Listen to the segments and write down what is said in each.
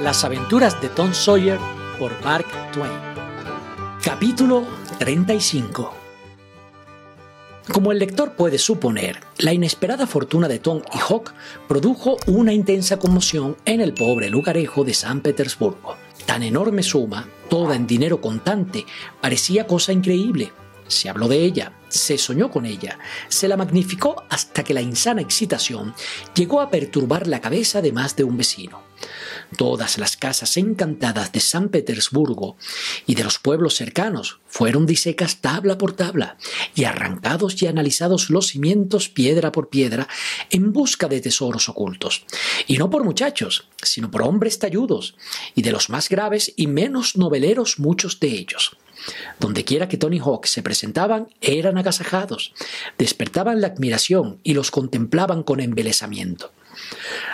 Las aventuras de Tom Sawyer por Mark Twain. Capítulo 35. Como el lector puede suponer, la inesperada fortuna de Tom y Hawk produjo una intensa conmoción en el pobre lugarejo de San Petersburgo. Tan enorme suma, toda en dinero contante, parecía cosa increíble. Se habló de ella, se soñó con ella, se la magnificó hasta que la insana excitación llegó a perturbar la cabeza de más de un vecino. Todas las casas encantadas de San Petersburgo y de los pueblos cercanos fueron disecas tabla por tabla y arrancados y analizados los cimientos piedra por piedra en busca de tesoros ocultos. Y no por muchachos, sino por hombres talludos, y de los más graves y menos noveleros muchos de ellos. Dondequiera que Tony Hawk se presentaban, eran agasajados, despertaban la admiración y los contemplaban con embelesamiento.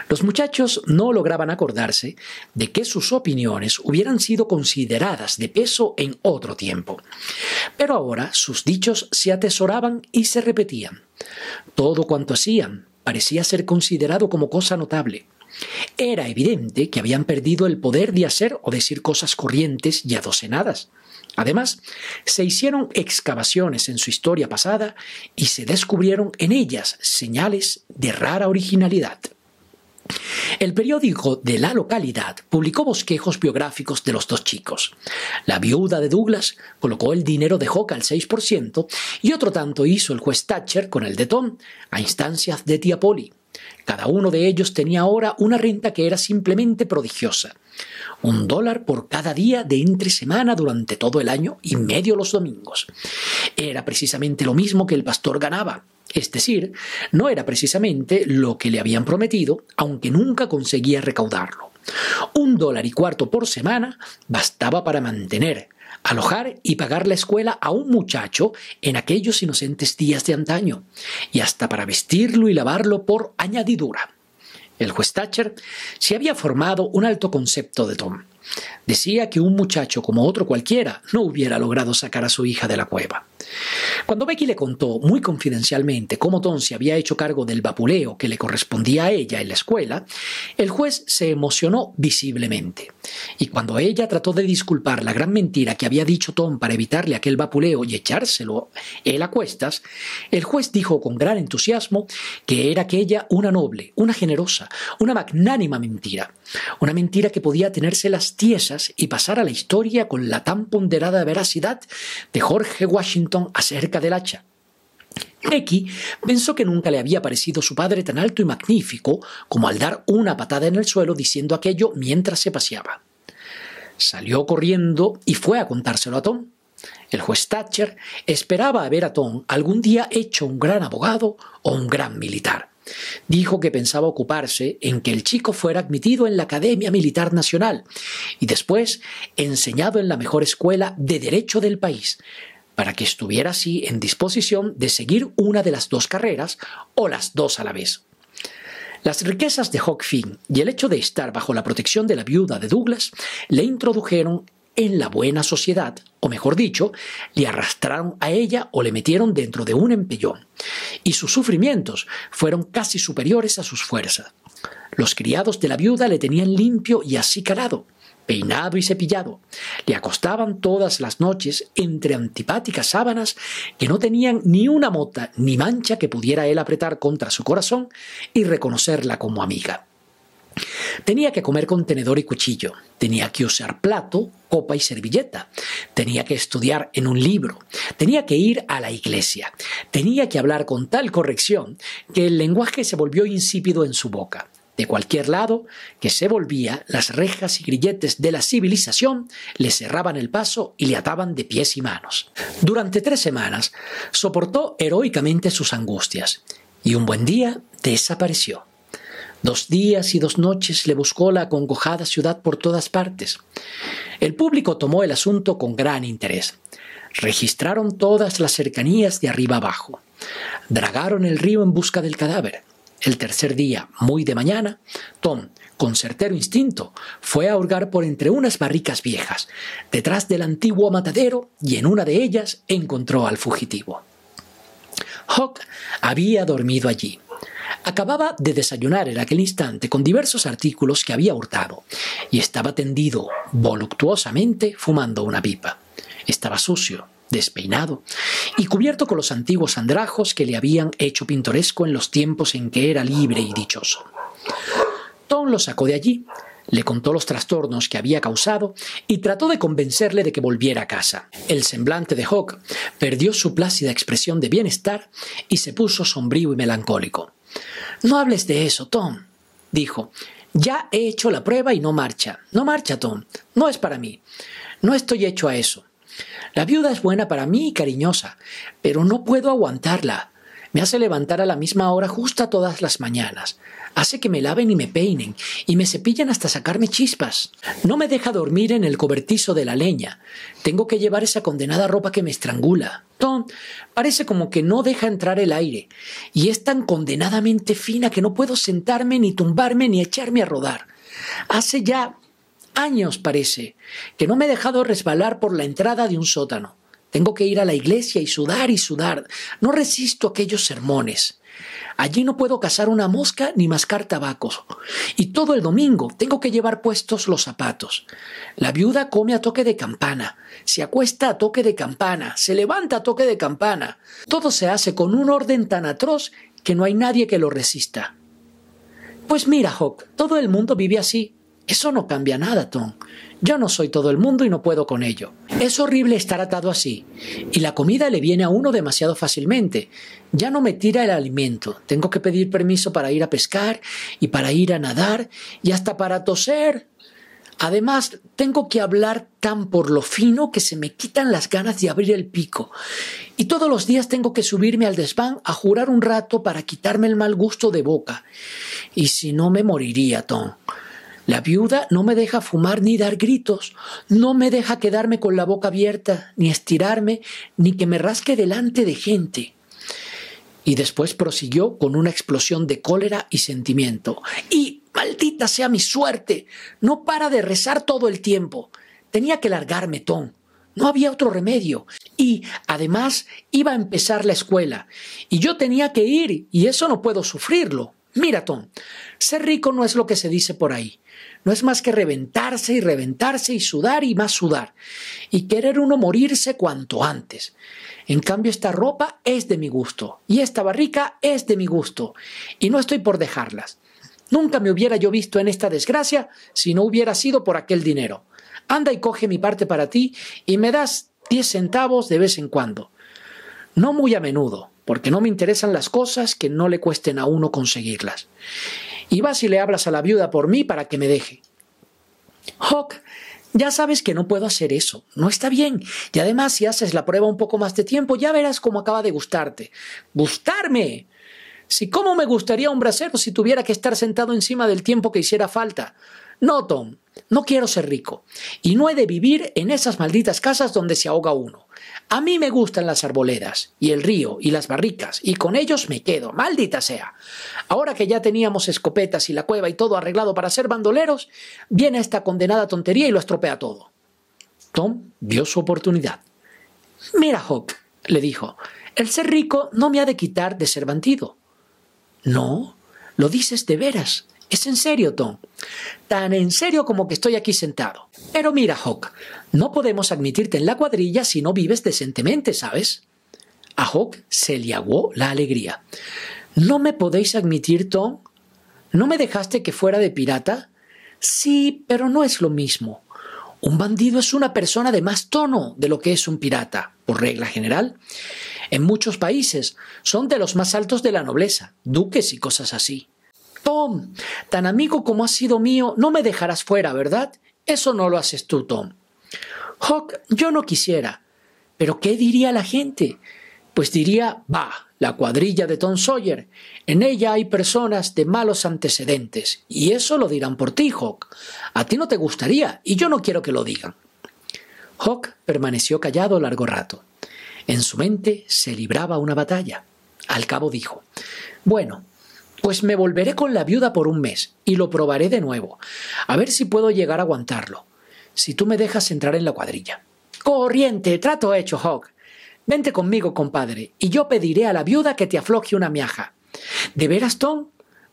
Los muchachos no lograban acordarse de que sus opiniones hubieran sido consideradas de peso en otro tiempo. Pero ahora sus dichos se atesoraban y se repetían. Todo cuanto hacían parecía ser considerado como cosa notable. Era evidente que habían perdido el poder de hacer o decir cosas corrientes y adocenadas. Además, se hicieron excavaciones en su historia pasada y se descubrieron en ellas señales de rara originalidad. El periódico de la localidad publicó bosquejos biográficos de los dos chicos. La viuda de Douglas colocó el dinero de Hawk al 6% y otro tanto hizo el juez Thatcher con el de Tom, a instancias de tía Polly. Cada uno de ellos tenía ahora una renta que era simplemente prodigiosa. Un dólar por cada día de entre semana durante todo el año y medio los domingos. Era precisamente lo mismo que el pastor ganaba. Es decir, no era precisamente lo que le habían prometido, aunque nunca conseguía recaudarlo. Un dólar y cuarto por semana bastaba para mantener, alojar y pagar la escuela a un muchacho en aquellos inocentes días de antaño, y hasta para vestirlo y lavarlo por añadidura. El juez Thatcher se había formado un alto concepto de Tom. Decía que un muchacho como otro cualquiera no hubiera logrado sacar a su hija de la cueva. Cuando Becky le contó muy confidencialmente cómo Tom se había hecho cargo del vapuleo que le correspondía a ella en la escuela, el juez se emocionó visiblemente. Y cuando ella trató de disculpar la gran mentira que había dicho Tom para evitarle aquel vapuleo y echárselo él a cuestas, el juez dijo con gran entusiasmo que era aquella una noble, una generosa, una magnánima mentira, una mentira que podía tenerse las tiesas y pasar a la historia con la tan ponderada veracidad de Jorge Washington acerca del hacha. Becky pensó que nunca le había parecido su padre tan alto y magnífico como al dar una patada en el suelo diciendo aquello mientras se paseaba. Salió corriendo y fue a contárselo a Tom. El juez Thatcher esperaba a ver a Tom algún día hecho un gran abogado o un gran militar. Dijo que pensaba ocuparse en que el chico fuera admitido en la Academia Militar Nacional y después enseñado en la mejor escuela de derecho del país, para que estuviera así en disposición de seguir una de las dos carreras o las dos a la vez. Las riquezas de Hawk Finn y el hecho de estar bajo la protección de la viuda de Douglas le introdujeron en la buena sociedad, o mejor dicho, le arrastraron a ella o le metieron dentro de un empellón, y sus sufrimientos fueron casi superiores a sus fuerzas. Los criados de la viuda le tenían limpio y acicalado, peinado y cepillado. Le acostaban todas las noches entre antipáticas sábanas que no tenían ni una mota ni mancha que pudiera él apretar contra su corazón y reconocerla como amiga. Tenía que comer con tenedor y cuchillo, tenía que usar plato, copa y servilleta, tenía que estudiar en un libro, tenía que ir a la iglesia, tenía que hablar con tal corrección que el lenguaje se volvió insípido en su boca. De cualquier lado que se volvía, las rejas y grilletes de la civilización le cerraban el paso y le ataban de pies y manos. Durante tres semanas soportó heroicamente sus angustias y un buen día desapareció. Dos días y dos noches le buscó la acongojada ciudad por todas partes. El público tomó el asunto con gran interés. Registraron todas las cercanías de arriba abajo. Dragaron el río en busca del cadáver. El tercer día, muy de mañana, Tom, con certero instinto, fue a hurgar por entre unas barricas viejas, detrás del antiguo matadero, y en una de ellas encontró al fugitivo. Hawk había dormido allí. Acababa de desayunar en aquel instante con diversos artículos que había hurtado, y estaba tendido voluptuosamente fumando una pipa. Estaba sucio, despeinado y cubierto con los antiguos andrajos que le habían hecho pintoresco en los tiempos en que era libre y dichoso. Tom lo sacó de allí, le contó los trastornos que había causado y trató de convencerle de que volviera a casa. El semblante de Hawk perdió su plácida expresión de bienestar y se puso sombrío y melancólico. No hables de eso, Tom, dijo. Ya he hecho la prueba y no marcha. No marcha, Tom. No es para mí. No estoy hecho a eso. La viuda es buena para mí y cariñosa, pero no puedo aguantarla. Me hace levantar a la misma hora justa todas las mañanas. Hace que me laven y me peinen, y me cepillan hasta sacarme chispas. No me deja dormir en el cobertizo de la leña. Tengo que llevar esa condenada ropa que me estrangula. Tom parece como que no deja entrar el aire, y es tan condenadamente fina que no puedo sentarme, ni tumbarme, ni echarme a rodar. Hace ya años, parece, que no me he dejado resbalar por la entrada de un sótano. Tengo que ir a la iglesia y sudar y sudar. No resisto aquellos sermones. Allí no puedo cazar una mosca ni mascar tabacos. Y todo el domingo tengo que llevar puestos los zapatos. La viuda come a toque de campana, se acuesta a toque de campana, se levanta a toque de campana. Todo se hace con un orden tan atroz que no hay nadie que lo resista. Pues mira, Hawk, todo el mundo vive así. Eso no cambia nada, Tom. Yo no soy todo el mundo y no puedo con ello. Es horrible estar atado así. Y la comida le viene a uno demasiado fácilmente. Ya no me tira el alimento. Tengo que pedir permiso para ir a pescar y para ir a nadar y hasta para toser. Además, tengo que hablar tan por lo fino que se me quitan las ganas de abrir el pico. Y todos los días tengo que subirme al desván a jurar un rato para quitarme el mal gusto de boca. Y si no me moriría, Tom. La viuda no me deja fumar ni dar gritos, no me deja quedarme con la boca abierta, ni estirarme, ni que me rasque delante de gente. Y después prosiguió con una explosión de cólera y sentimiento. Y, maldita sea mi suerte, no para de rezar todo el tiempo. Tenía que largarme, Tom. No había otro remedio. Y, además, iba a empezar la escuela. Y yo tenía que ir, y eso no puedo sufrirlo. Mira, Tom, ser rico no es lo que se dice por ahí. No es más que reventarse y reventarse y sudar y más sudar. Y querer uno morirse cuanto antes. En cambio, esta ropa es de mi gusto. Y esta barrica es de mi gusto. Y no estoy por dejarlas. Nunca me hubiera yo visto en esta desgracia si no hubiera sido por aquel dinero. Anda y coge mi parte para ti y me das diez centavos de vez en cuando. No muy a menudo, porque no me interesan las cosas que no le cuesten a uno conseguirlas y vas y le hablas a la viuda por mí para que me deje. Hawk, ya sabes que no puedo hacer eso. No está bien. Y además, si haces la prueba un poco más de tiempo, ya verás cómo acaba de gustarte. ¡Gustarme! Si cómo me gustaría un brasero si tuviera que estar sentado encima del tiempo que hiciera falta. No, Tom, no quiero ser rico. Y no he de vivir en esas malditas casas donde se ahoga uno. A mí me gustan las arboledas, y el río, y las barricas, y con ellos me quedo, maldita sea. Ahora que ya teníamos escopetas y la cueva y todo arreglado para ser bandoleros, viene esta condenada tontería y lo estropea todo. Tom vio su oportunidad. Mira, Hawk, le dijo, el ser rico no me ha de quitar de ser bandido. No, lo dices de veras. Es en serio, Tom. Tan en serio como que estoy aquí sentado. Pero mira, Hawk, no podemos admitirte en la cuadrilla si no vives decentemente, ¿sabes? A Hawk se le aguó la alegría. ¿No me podéis admitir, Tom? ¿No me dejaste que fuera de pirata? Sí, pero no es lo mismo. Un bandido es una persona de más tono de lo que es un pirata, por regla general. En muchos países son de los más altos de la nobleza, duques y cosas así. Tom, tan amigo como has sido mío, no me dejarás fuera, ¿verdad? Eso no lo haces tú, Tom. Hawk, yo no quisiera. Pero ¿qué diría la gente? Pues diría, va, la cuadrilla de Tom Sawyer. En ella hay personas de malos antecedentes. Y eso lo dirán por ti, Hawk. A ti no te gustaría, y yo no quiero que lo digan. Hawk permaneció callado largo rato. En su mente se libraba una batalla. Al cabo dijo, Bueno, pues me volveré con la viuda por un mes y lo probaré de nuevo, a ver si puedo llegar a aguantarlo, si tú me dejas entrar en la cuadrilla. Corriente, trato hecho, Hawk. Vente conmigo, compadre, y yo pediré a la viuda que te afloje una miaja. ¿De veras, Tom?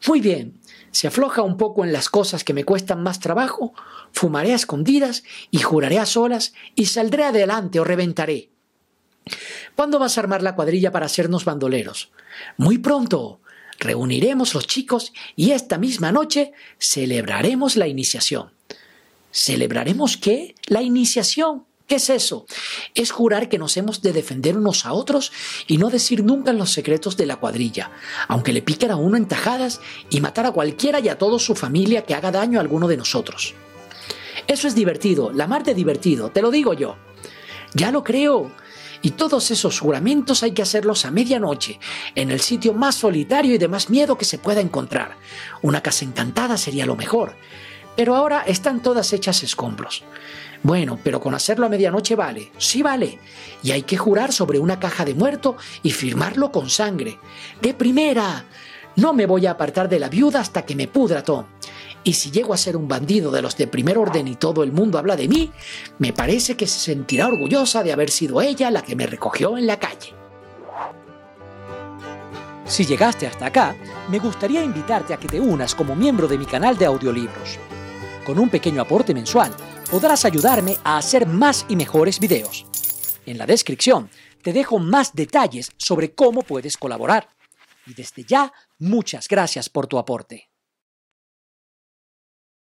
Muy bien. Se afloja un poco en las cosas que me cuestan más trabajo, fumaré a escondidas y juraré a solas y saldré adelante o reventaré. ¿Cuándo vas a armar la cuadrilla para hacernos bandoleros? Muy pronto. Reuniremos los chicos y esta misma noche celebraremos la iniciación. ¿Celebraremos qué? La iniciación. ¿Qué es eso? Es jurar que nos hemos de defender unos a otros y no decir nunca los secretos de la cuadrilla, aunque le piquen a uno en tajadas y matar a cualquiera y a toda su familia que haga daño a alguno de nosotros. Eso es divertido, la mar de divertido, te lo digo yo. Ya lo creo. Y todos esos juramentos hay que hacerlos a medianoche, en el sitio más solitario y de más miedo que se pueda encontrar. Una casa encantada sería lo mejor. Pero ahora están todas hechas escombros. Bueno, pero con hacerlo a medianoche vale, sí vale. Y hay que jurar sobre una caja de muerto y firmarlo con sangre. De primera. No me voy a apartar de la viuda hasta que me pudra Tom. Y si llego a ser un bandido de los de primer orden y todo el mundo habla de mí, me parece que se sentirá orgullosa de haber sido ella la que me recogió en la calle. Si llegaste hasta acá, me gustaría invitarte a que te unas como miembro de mi canal de audiolibros. Con un pequeño aporte mensual, podrás ayudarme a hacer más y mejores videos. En la descripción te dejo más detalles sobre cómo puedes colaborar. Y desde ya, muchas gracias por tu aporte.